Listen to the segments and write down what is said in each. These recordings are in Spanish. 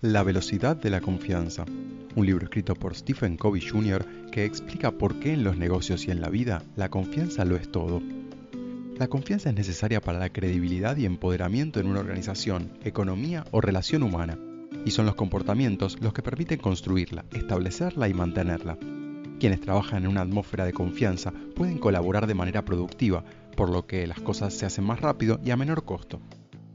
La velocidad de la confianza, un libro escrito por Stephen Covey Jr. que explica por qué en los negocios y en la vida la confianza lo es todo. La confianza es necesaria para la credibilidad y empoderamiento en una organización, economía o relación humana, y son los comportamientos los que permiten construirla, establecerla y mantenerla. Quienes trabajan en una atmósfera de confianza pueden colaborar de manera productiva, por lo que las cosas se hacen más rápido y a menor costo.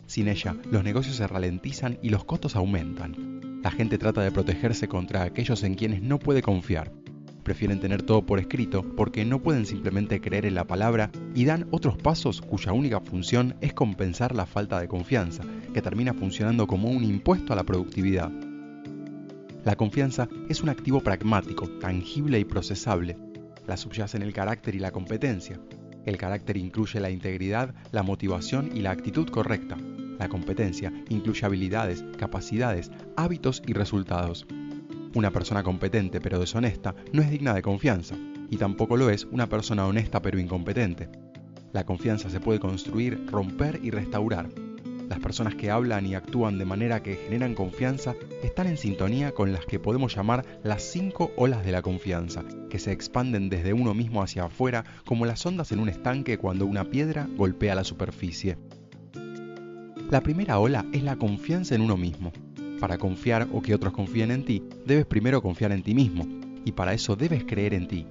Sin ella, los negocios se ralentizan y los costos aumentan. La gente trata de protegerse contra aquellos en quienes no puede confiar. Prefieren tener todo por escrito porque no pueden simplemente creer en la palabra y dan otros pasos cuya única función es compensar la falta de confianza, que termina funcionando como un impuesto a la productividad. La confianza es un activo pragmático, tangible y procesable. La subyace en el carácter y la competencia. El carácter incluye la integridad, la motivación y la actitud correcta. La competencia incluye habilidades, capacidades, hábitos y resultados. Una persona competente pero deshonesta no es digna de confianza, y tampoco lo es una persona honesta pero incompetente. La confianza se puede construir, romper y restaurar. Las personas que hablan y actúan de manera que generan confianza están en sintonía con las que podemos llamar las cinco olas de la confianza, que se expanden desde uno mismo hacia afuera como las ondas en un estanque cuando una piedra golpea la superficie. La primera ola es la confianza en uno mismo. Para confiar o que otros confíen en ti, debes primero confiar en ti mismo, y para eso debes creer en ti.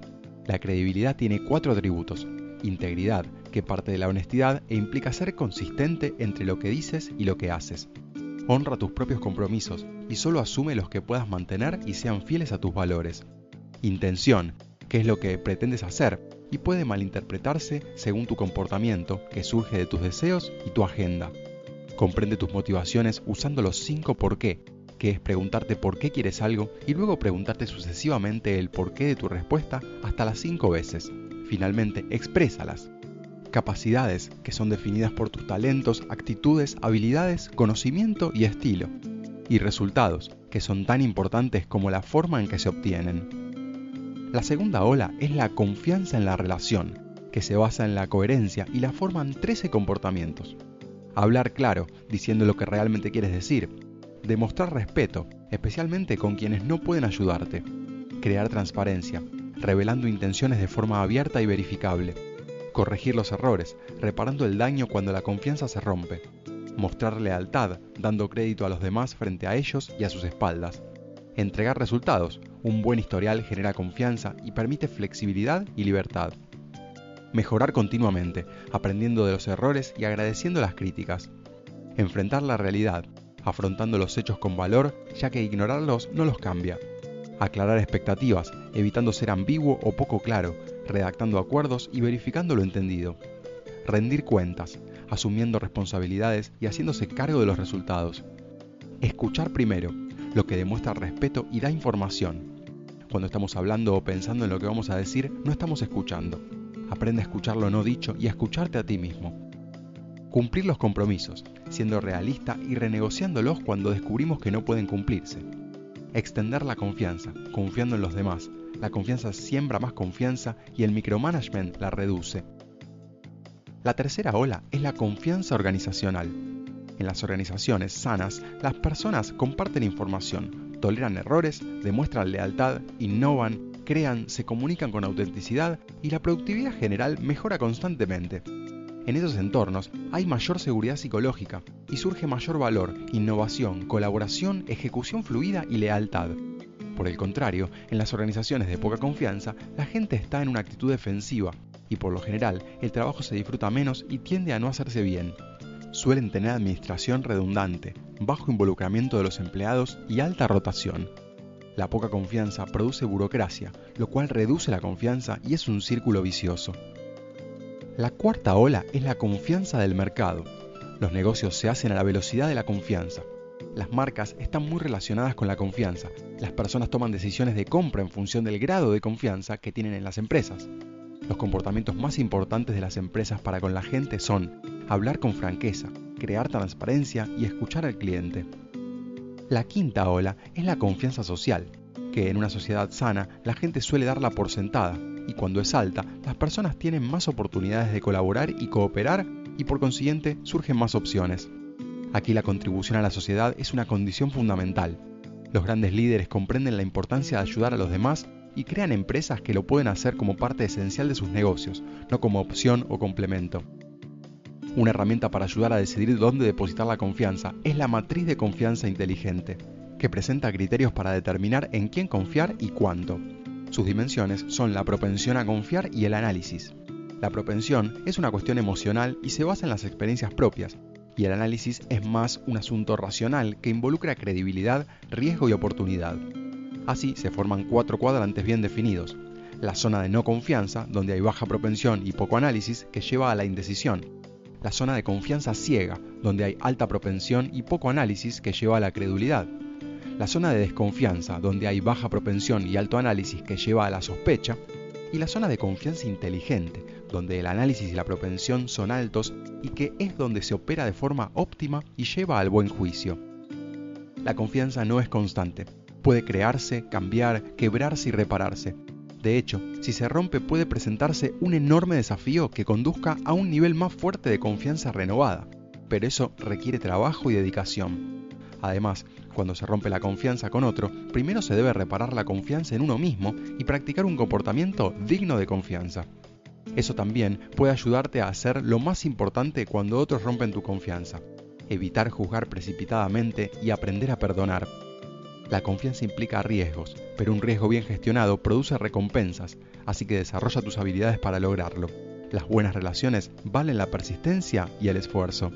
La credibilidad tiene cuatro atributos. Integridad, que parte de la honestidad e implica ser consistente entre lo que dices y lo que haces. Honra tus propios compromisos y solo asume los que puedas mantener y sean fieles a tus valores. Intención, que es lo que pretendes hacer y puede malinterpretarse según tu comportamiento que surge de tus deseos y tu agenda. Comprende tus motivaciones usando los 5 por qué, que es preguntarte por qué quieres algo y luego preguntarte sucesivamente el porqué de tu respuesta hasta las 5 veces. Finalmente, exprésalas. Capacidades, que son definidas por tus talentos, actitudes, habilidades, conocimiento y estilo. Y resultados, que son tan importantes como la forma en que se obtienen. La segunda ola es la confianza en la relación, que se basa en la coherencia y la forman 13 comportamientos. Hablar claro, diciendo lo que realmente quieres decir. Demostrar respeto, especialmente con quienes no pueden ayudarte. Crear transparencia, revelando intenciones de forma abierta y verificable. Corregir los errores, reparando el daño cuando la confianza se rompe. Mostrar lealtad, dando crédito a los demás frente a ellos y a sus espaldas. Entregar resultados. Un buen historial genera confianza y permite flexibilidad y libertad mejorar continuamente, aprendiendo de los errores y agradeciendo las críticas. Enfrentar la realidad, afrontando los hechos con valor, ya que ignorarlos no los cambia. Aclarar expectativas, evitando ser ambiguo o poco claro, redactando acuerdos y verificando lo entendido. Rendir cuentas, asumiendo responsabilidades y haciéndose cargo de los resultados. Escuchar primero, lo que demuestra respeto y da información. Cuando estamos hablando o pensando en lo que vamos a decir, no estamos escuchando. Aprende a escuchar lo no dicho y a escucharte a ti mismo. Cumplir los compromisos, siendo realista y renegociándolos cuando descubrimos que no pueden cumplirse. Extender la confianza, confiando en los demás. La confianza siembra más confianza y el micromanagement la reduce. La tercera ola es la confianza organizacional. En las organizaciones sanas, las personas comparten información, toleran errores, demuestran lealtad, innovan, crean, se comunican con autenticidad y la productividad general mejora constantemente. En esos entornos hay mayor seguridad psicológica y surge mayor valor, innovación, colaboración, ejecución fluida y lealtad. Por el contrario, en las organizaciones de poca confianza, la gente está en una actitud defensiva y por lo general el trabajo se disfruta menos y tiende a no hacerse bien. Suelen tener administración redundante, bajo involucramiento de los empleados y alta rotación. La poca confianza produce burocracia, lo cual reduce la confianza y es un círculo vicioso. La cuarta ola es la confianza del mercado. Los negocios se hacen a la velocidad de la confianza. Las marcas están muy relacionadas con la confianza. Las personas toman decisiones de compra en función del grado de confianza que tienen en las empresas. Los comportamientos más importantes de las empresas para con la gente son hablar con franqueza, crear transparencia y escuchar al cliente. La quinta ola es la confianza social, que en una sociedad sana la gente suele darla por sentada, y cuando es alta, las personas tienen más oportunidades de colaborar y cooperar y por consiguiente surgen más opciones. Aquí la contribución a la sociedad es una condición fundamental. Los grandes líderes comprenden la importancia de ayudar a los demás y crean empresas que lo pueden hacer como parte esencial de sus negocios, no como opción o complemento. Una herramienta para ayudar a decidir dónde depositar la confianza es la matriz de confianza inteligente, que presenta criterios para determinar en quién confiar y cuánto. Sus dimensiones son la propensión a confiar y el análisis. La propensión es una cuestión emocional y se basa en las experiencias propias, y el análisis es más un asunto racional que involucra credibilidad, riesgo y oportunidad. Así se forman cuatro cuadrantes bien definidos. La zona de no confianza, donde hay baja propensión y poco análisis, que lleva a la indecisión. La zona de confianza ciega, donde hay alta propensión y poco análisis, que lleva a la credulidad. La zona de desconfianza, donde hay baja propensión y alto análisis, que lleva a la sospecha. Y la zona de confianza inteligente, donde el análisis y la propensión son altos y que es donde se opera de forma óptima y lleva al buen juicio. La confianza no es constante, puede crearse, cambiar, quebrarse y repararse. De hecho, si se rompe puede presentarse un enorme desafío que conduzca a un nivel más fuerte de confianza renovada, pero eso requiere trabajo y dedicación. Además, cuando se rompe la confianza con otro, primero se debe reparar la confianza en uno mismo y practicar un comportamiento digno de confianza. Eso también puede ayudarte a hacer lo más importante cuando otros rompen tu confianza, evitar juzgar precipitadamente y aprender a perdonar. La confianza implica riesgos, pero un riesgo bien gestionado produce recompensas, así que desarrolla tus habilidades para lograrlo. Las buenas relaciones valen la persistencia y el esfuerzo.